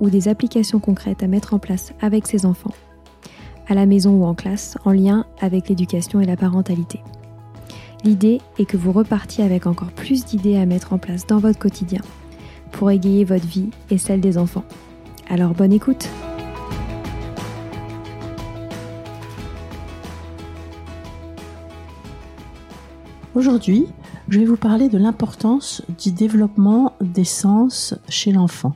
ou des applications concrètes à mettre en place avec ses enfants, à la maison ou en classe, en lien avec l'éducation et la parentalité. L'idée est que vous repartiez avec encore plus d'idées à mettre en place dans votre quotidien pour égayer votre vie et celle des enfants. Alors bonne écoute Aujourd'hui, je vais vous parler de l'importance du développement des sens chez l'enfant.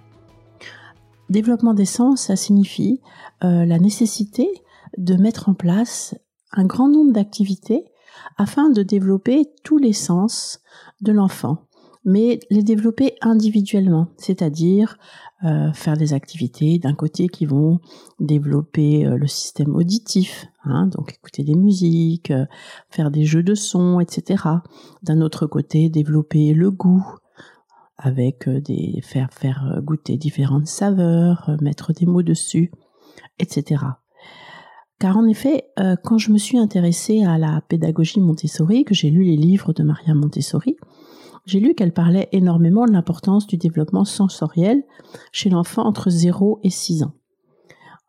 Développement des sens, ça signifie euh, la nécessité de mettre en place un grand nombre d'activités afin de développer tous les sens de l'enfant, mais les développer individuellement, c'est-à-dire euh, faire des activités d'un côté qui vont développer euh, le système auditif, hein, donc écouter des musiques, faire des jeux de sons, etc. D'un autre côté, développer le goût, avec euh, des faire faire euh, goûter différentes saveurs, euh, mettre des mots dessus, etc. Car en effet, quand je me suis intéressée à la pédagogie Montessori, que j'ai lu les livres de Maria Montessori, j'ai lu qu'elle parlait énormément de l'importance du développement sensoriel chez l'enfant entre 0 et 6 ans.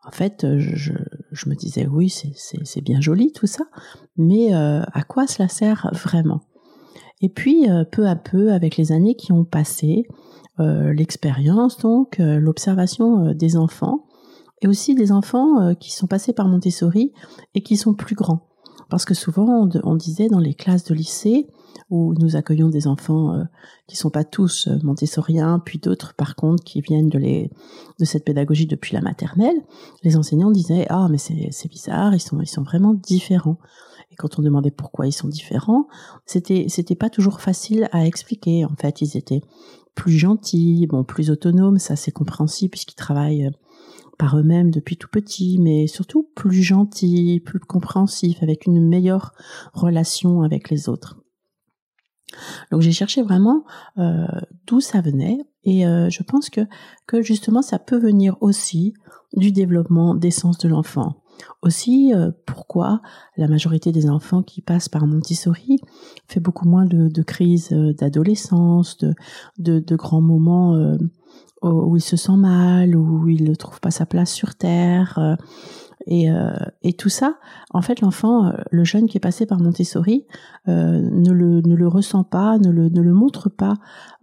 En fait, je, je me disais oui, c'est bien joli tout ça, mais à quoi cela sert vraiment? Et puis, euh, peu à peu, avec les années qui ont passé, euh, l'expérience, donc euh, l'observation des enfants, et aussi des enfants qui sont passés par Montessori et qui sont plus grands. Parce que souvent, on, disait dans les classes de lycée, où nous accueillons des enfants qui sont pas tous montessoriens, puis d'autres par contre qui viennent de, cette pédagogie depuis la maternelle, les enseignants disaient ah mais c'est bizarre, ils sont vraiment différents. Quand on demandait pourquoi ils sont différents, c'était c'était pas toujours facile à expliquer. En fait, ils étaient plus gentils, bon, plus autonomes, ça c'est compréhensible puisqu'ils travaillent euh, par eux-mêmes depuis tout petit, mais surtout plus gentils, plus compréhensifs, avec une meilleure relation avec les autres. Donc j'ai cherché vraiment euh, d'où ça venait et euh, je pense que justement ça peut venir aussi du développement des sens de l'enfant. Aussi, euh, pourquoi la majorité des enfants qui passent par Montessori fait beaucoup moins de, crises euh, d'adolescence, de, grands moments euh, où il se sent mal, où il ne trouve pas sa place sur Terre. Et, tout ça, en fait, l'enfant, le jeune qui est passé par Montessori, ne, le, ressent pas, ne le, ne le montre pas,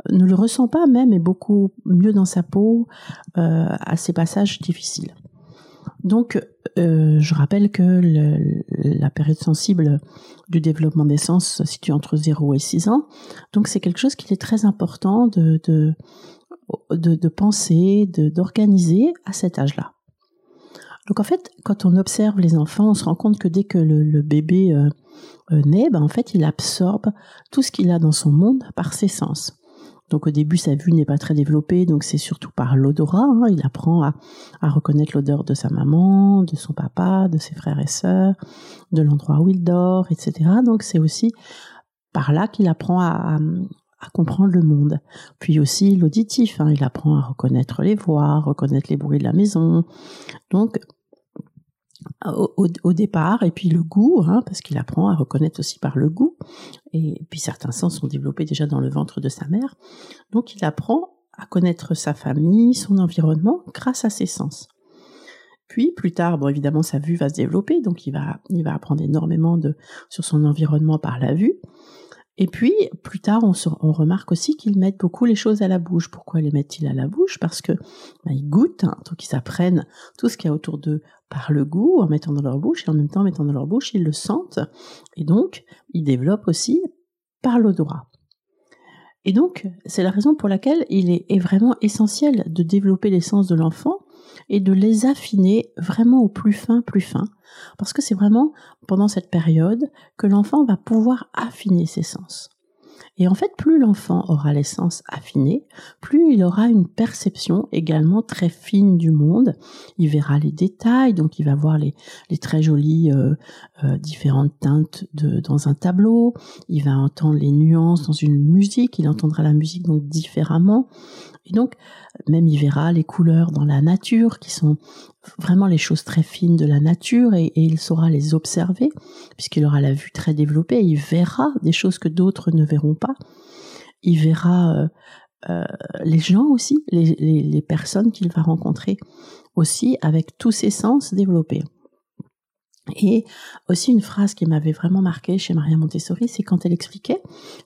ne le ressent pas même, et beaucoup mieux dans sa peau à ces passages difficiles. Donc, euh, je rappelle que la période sensible du développement des sens se situe entre 0 et 6 ans. Donc, c'est quelque chose qui est très important de, de, de, penser, d'organiser à cet âge-là. Donc, en fait, quand on observe les enfants, on se rend compte que dès que le, bébé euh, euh, naît, ben, en fait, il absorbe tout ce qu'il a dans son monde par ses sens. Donc au début, sa vue n'est pas très développée, donc c'est surtout par l'odorat. Hein. Il apprend à, reconnaître l'odeur de sa maman, de son papa, de ses frères et sœurs, de l'endroit où il dort, etc. Donc c'est aussi par là qu'il apprend à, comprendre le monde. Puis aussi l'auditif, hein. il apprend à reconnaître les voix, reconnaître les bruits de la maison. Donc au, départ, et puis le goût, hein, parce qu'il apprend à reconnaître aussi par le goût, et puis certains sens sont développés déjà dans le ventre de sa mère, donc il apprend à connaître sa famille, son environnement, grâce à ses sens. Puis plus tard, bon évidemment sa vue va se développer, donc il va, il va apprendre énormément de, sur son environnement par la vue, et puis, plus tard, on, remarque aussi qu'ils mettent beaucoup les choses à la bouche. Pourquoi les mettent-ils à la bouche? Parce que bah, ils goûtent, hein, donc ils apprennent tout ce qu'il y a autour d'eux par le goût, en mettant dans leur bouche, et en même temps, en mettant dans leur bouche, ils le sentent. Et donc, ils développent aussi par l'odorat. Et donc, c'est la raison pour laquelle il est, est vraiment essentiel de développer les sens de l'enfant et de les affiner vraiment au plus fin, plus fin, parce que c'est vraiment pendant cette période que l'enfant va pouvoir affiner ses sens. Et en fait, plus l'enfant aura les sens affinés, plus il aura une perception également très fine du monde. Il verra les détails, donc il va voir les, très jolies euh, euh, différentes teintes dans un tableau. Il va entendre les nuances dans une musique. Il entendra la musique donc différemment. Et donc, même il verra les couleurs dans la nature, qui sont vraiment les choses très fines de la nature, et, il saura les observer, puisqu'il aura la vue très développée, il verra des choses que d'autres ne verront pas. Il verra euh, euh, les gens aussi, les, personnes qu'il va rencontrer aussi, avec tous ses sens développés. Et aussi une phrase qui m'avait vraiment marqué chez Maria Montessori, c'est quand elle expliquait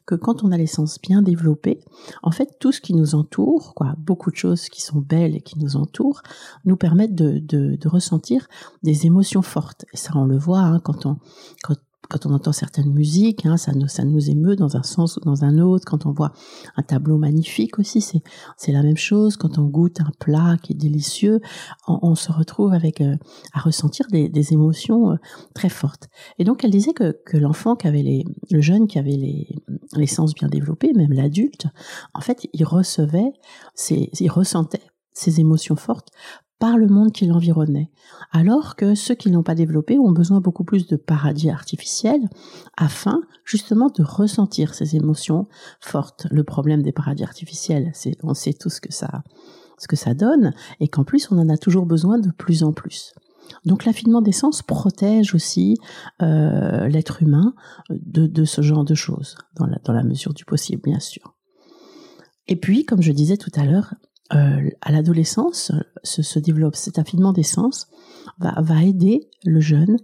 que quand on a les sens bien développés, en fait tout ce qui nous entoure, quoi, beaucoup de choses qui sont belles et qui nous entourent, nous permettent de, ressentir des émotions fortes. Et ça on le voit hein, quand on quand on entend certaines musiques, hein, ça, nous, ça nous émeut dans un sens ou dans un autre. Quand on voit un tableau magnifique aussi, c'est, la même chose. Quand on goûte un plat qui est délicieux, on, se retrouve avec euh, à ressentir des, émotions euh, très fortes. Et donc elle disait que, l'enfant qui avait les, le jeune qui avait les, sens bien développés, même l'adulte, en fait, il recevait, il ressentait ces émotions fortes par le monde qui l'environnait, alors que ceux qui n'ont pas développé ont besoin beaucoup plus de paradis artificiels afin justement de ressentir ces émotions fortes. Le problème des paradis artificiels, c'est on sait tous ce que ça ce que ça donne et qu'en plus on en a toujours besoin de plus en plus. Donc l'affinement des sens protège aussi euh, l'être humain de, de, ce genre de choses, dans la mesure du possible bien sûr. Et puis, comme je disais tout à l'heure, euh, à l'adolescence se, développe cet affinement des sens va, va aider le jeune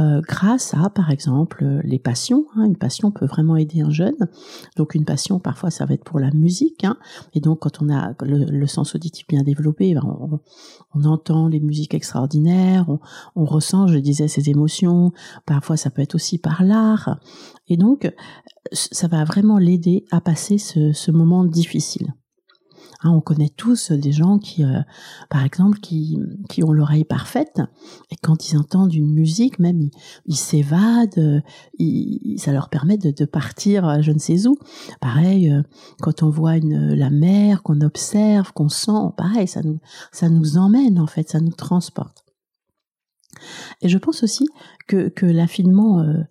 euh, grâce à par exemple les passions hein. une passion peut vraiment aider un jeune donc une passion parfois ça va être pour la musique hein. et donc quand on a le, sens auditif bien développé ben, on, on, entend les musiques extraordinaires on, on, ressent je disais ces émotions parfois ça peut être aussi par l'art et donc ça va vraiment l'aider à passer ce, ce moment difficile Hein, on connaît tous des gens qui, euh, par exemple, qui, qui ont l'oreille parfaite et quand ils entendent une musique, même ils s'évadent, ça leur permet de, de, partir je ne sais où. Pareil, euh, quand on voit une, la mer, qu'on observe, qu'on sent, pareil, ça nous, ça nous emmène en fait, ça nous transporte. Et je pense aussi que, l'affinement euh,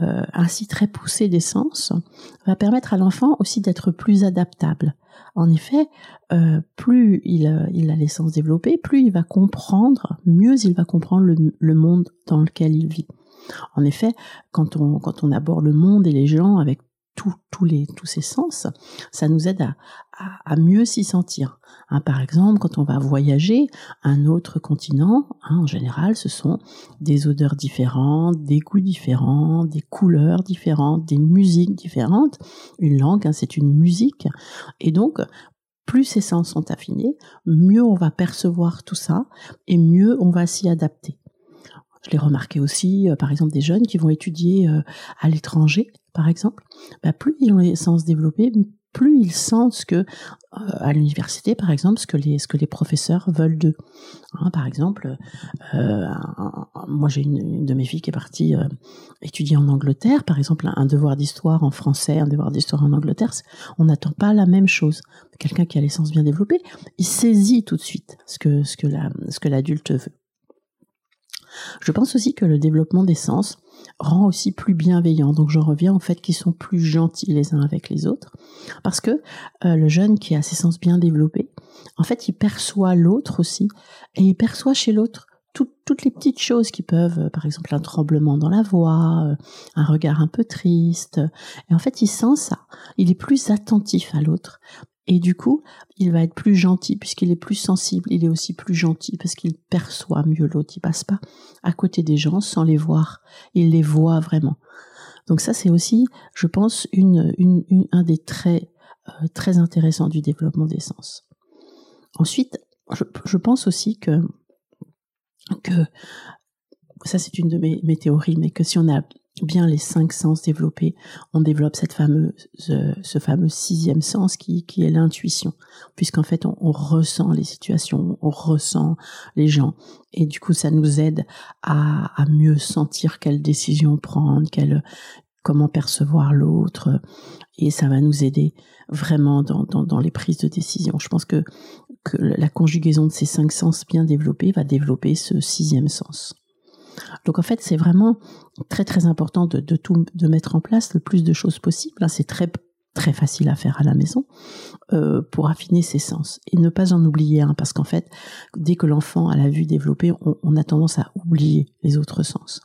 euh, ainsi très poussé des sens va permettre à l'enfant aussi d'être plus adaptable. En effet, euh, plus il, il, a les sens développés, plus il va comprendre, mieux il va comprendre le, le monde dans lequel il vit. En effet, quand on, quand on aborde le monde et les gens avec tous les, tous ces sens, ça nous aide à, à, mieux s'y sentir. Hein, par exemple, quand on va voyager à un autre continent, hein, en général, ce sont des odeurs différentes, des goûts différents, des couleurs différentes, des musiques différentes. Une langue, hein, c'est une musique. Et donc, plus ces sens sont affinés, mieux on va percevoir tout ça et mieux on va s'y adapter. Je l'ai remarqué aussi, euh, par exemple, des jeunes qui vont étudier euh, à l'étranger, par exemple. Bah, plus ils ont les sens développés, plus ils sentent ce que euh, à l'université par exemple ce que les ce que les professeurs veulent d'eux. Hein, par exemple euh, moi j'ai une, de mes filles qui est partie euh, étudier en Angleterre. Par exemple un, devoir d'histoire en français un devoir d'histoire en Angleterre on n'attend pas la même chose. Quelqu'un qui a les sens bien développés il saisit tout de suite ce que ce que la ce que l'adulte veut je pense aussi que le développement des sens rend aussi plus bienveillant. Donc j'en reviens au fait qu'ils sont plus gentils les uns avec les autres. Parce que euh, le jeune qui a ses sens bien développés, en fait, il perçoit l'autre aussi, et il perçoit chez l'autre toutes les petites choses qui peuvent, euh, par exemple un tremblement dans la voix, euh, un regard un peu triste. Et en fait, il sent ça. Il est plus attentif à l'autre. Et du coup, il va être plus gentil puisqu'il est plus sensible. Il est aussi plus gentil parce qu'il perçoit mieux l'autre. Il passe pas à côté des gens sans les voir. Il les voit vraiment. Donc ça, c'est aussi, je pense, un des traits euh, très intéressants du développement des sens. Ensuite, je pense aussi que ça c'est une de mes, théories, mais que si on a bien les cinq sens développés, on développe cette fameuse, ce fameux sixième sens qui, est l'intuition, puisqu'en fait on, ressent les situations, on ressent les gens, et du coup ça nous aide à, mieux sentir quelle décision prendre, quelle, comment percevoir l'autre, et ça va nous aider vraiment dans, les prises de décision. Je pense que la conjugaison de ces cinq sens bien développés va développer ce sixième sens. Donc en fait, c'est vraiment très très important de, tout de mettre en place le plus de choses possible. C'est très très facile à faire à la maison euh, pour affiner ses sens et ne pas en oublier un parce qu'en fait dès que l'enfant a la vue développée on, a tendance à oublier les autres sens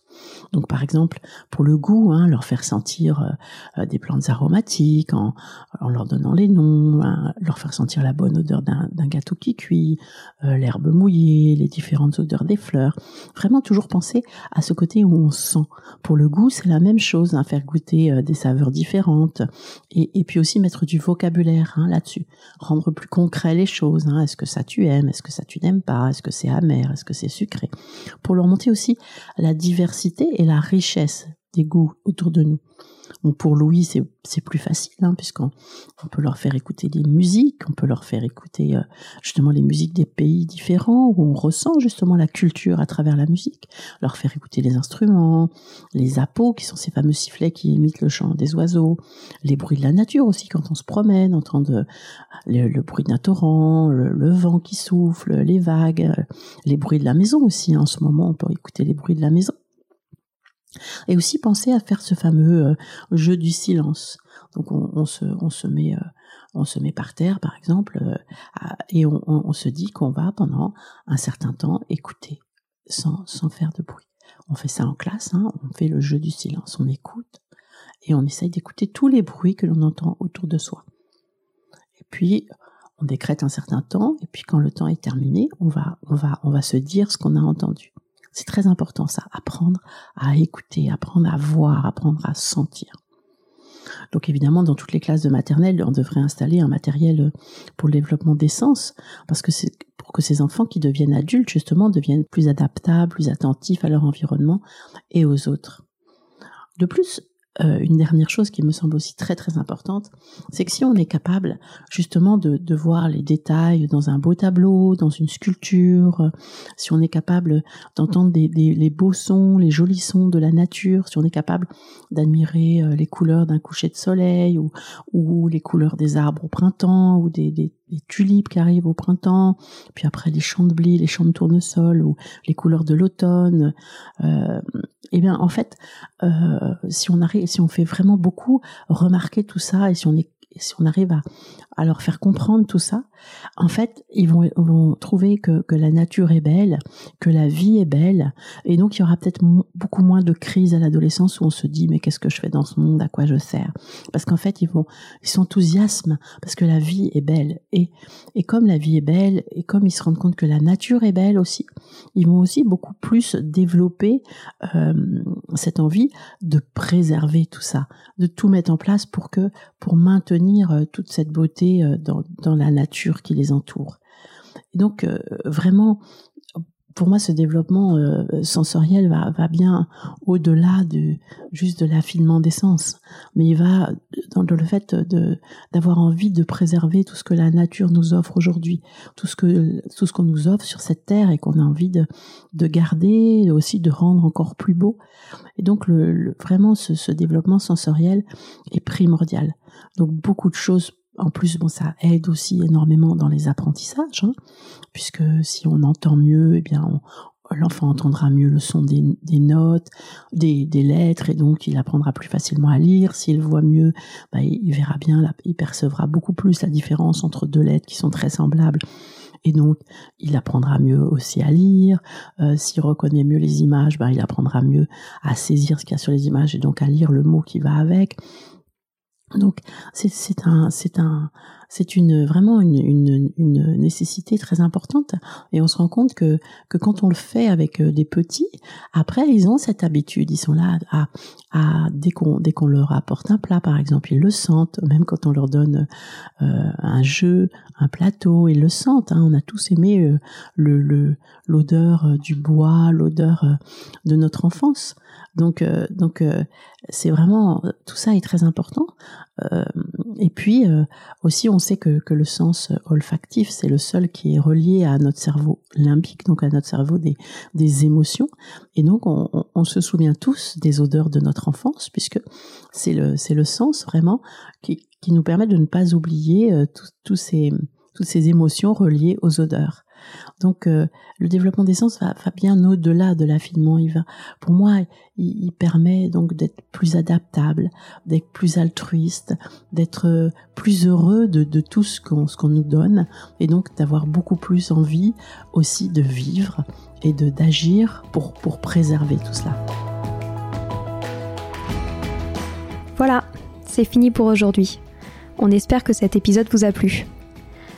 donc par exemple pour le goût hein, leur faire sentir euh, euh, des plantes aromatiques en, leur donnant les noms hein, leur faire sentir la bonne odeur d'un gâteau qui cuit euh, l'herbe mouillée les différentes odeurs des fleurs. Vraiment toujours penser à ce côté où on sent. Pour le goût c'est la même chose hein, faire goûter des saveurs différentes et, et puis aussi mettre du vocabulaire là-dessus, rendre plus concret les choses. Est-ce que ça tu aimes? Est-ce que ça tu n'aimes pas? Est-ce que c'est amer? Est-ce que c'est sucré? Pour leur montrer aussi la diversité et la richesse des goûts autour de nous pour Louis, c'est plus facile, hein, puisqu'on on peut leur faire écouter des musiques, on peut leur faire écouter euh, justement les musiques des pays différents, où on ressent justement la culture à travers la musique, leur faire écouter les instruments, les apos, qui sont ces fameux sifflets qui imitent le chant des oiseaux, les bruits de la nature aussi, quand on se promène, entendre le, le bruit d'un torrent, le, vent qui souffle, les vagues, euh, les bruits de la maison aussi. Hein. En ce moment, on peut écouter les bruits de la maison. Et aussi penser à faire ce fameux euh, jeu du silence. Donc on, se, met, euh, on se met par terre, par exemple, euh, et on, se dit qu'on va pendant un certain temps écouter sans, sans faire de bruit. On fait ça en classe, hein, on fait le jeu du silence, on écoute et on essaye d'écouter tous les bruits que l'on entend autour de soi. Et puis on décrète un certain temps, et puis quand le temps est terminé, on va, on va, on va se dire ce qu'on a entendu. C'est très important ça, apprendre à écouter, apprendre à voir, apprendre à sentir. Donc évidemment, dans toutes les classes de maternelle, on devrait installer un matériel pour le développement des sens, parce que c'est pour que ces enfants qui deviennent adultes, justement, deviennent plus adaptables, plus attentifs à leur environnement et aux autres. De plus, euh, une dernière chose qui me semble aussi très très importante, c'est que si on est capable justement de, voir les détails dans un beau tableau, dans une sculpture, si on est capable d'entendre des, les beaux sons, les jolis sons de la nature, si on est capable d'admirer euh, les couleurs d'un coucher de soleil ou, les couleurs des arbres au printemps ou des, des, tulipes qui arrivent au printemps, puis après les champs de blé, les champs de tournesol ou les couleurs de l'automne, euh, eh bien en fait, euh, si on arrive, si on fait vraiment beaucoup remarquer tout ça et si on est si on arrive à, à leur faire comprendre tout ça, en fait, ils vont, trouver que, la nature est belle, que la vie est belle, et donc il y aura peut-être beaucoup moins de crises à l'adolescence où on se dit mais qu'est-ce que je fais dans ce monde, à quoi je sers? Parce qu'en fait, ils vont, ils s'enthousiasment parce que la vie est belle, et comme la vie est belle, et comme ils se rendent compte que la nature est belle aussi, ils vont aussi beaucoup plus développer euh, cette envie de préserver tout ça, de tout mettre en place pour que pour maintenir euh, toute cette beauté euh, dans la nature qui les entoure. Et donc euh, vraiment, pour moi, ce développement euh, sensoriel va, bien au-delà de juste de l'affinement des sens, mais il va dans le fait d'avoir envie de préserver tout ce que la nature nous offre aujourd'hui, tout ce que tout qu'on nous offre sur cette terre et qu'on a envie de de garder, aussi de rendre encore plus beau. Et donc vraiment ce développement sensoriel est primordial. Donc beaucoup de choses en plus, bon, ça aide aussi énormément dans les apprentissages, hein, puisque si on entend mieux, eh bien, l'enfant entendra mieux le son des, notes, des, lettres, et donc il apprendra plus facilement à lire. S'il voit mieux, bah, il, verra bien, il percevra beaucoup plus la différence entre deux lettres qui sont très semblables et donc il apprendra mieux aussi à lire. Euh, S'il reconnaît mieux les images, ben, il apprendra mieux à saisir ce qu'il y a sur les images et donc à lire le mot qui va avec. Donc c'est un c'est un c'est une vraiment une, une, nécessité très importante et on se rend compte que que quand on le fait avec euh, des petits, après ils ont cette habitude, ils sont là à, à dès qu'on dès qu'on leur apporte un plat par exemple, ils le sentent, même quand on leur donne euh, un jeu, un plateau, ils le sentent. Hein. On a tous aimé euh, le l'odeur du bois, l'odeur de notre enfance. Donc, donc c'est vraiment tout ça est très important. Et puis aussi, on sait que, que le sens olfactif, c'est le seul qui est relié à notre cerveau limbique, donc à notre cerveau des, des émotions. Et donc, on, on, se souvient tous des odeurs de notre enfance, puisque c'est le le sens vraiment qui, qui nous permet de ne pas oublier tous ces toutes ces émotions reliées aux odeurs. Donc euh, le développement des sens va, bien au-delà de l'affinement. Il pour moi, il, permet donc d'être plus adaptable, d'être plus altruiste, d'être euh, plus heureux de, tout ce qu'on ce qu'on nous donne, et donc d'avoir beaucoup plus envie aussi de vivre et de d'agir pour pour préserver tout cela. Voilà, c'est fini pour aujourd'hui. On espère que cet épisode vous a plu.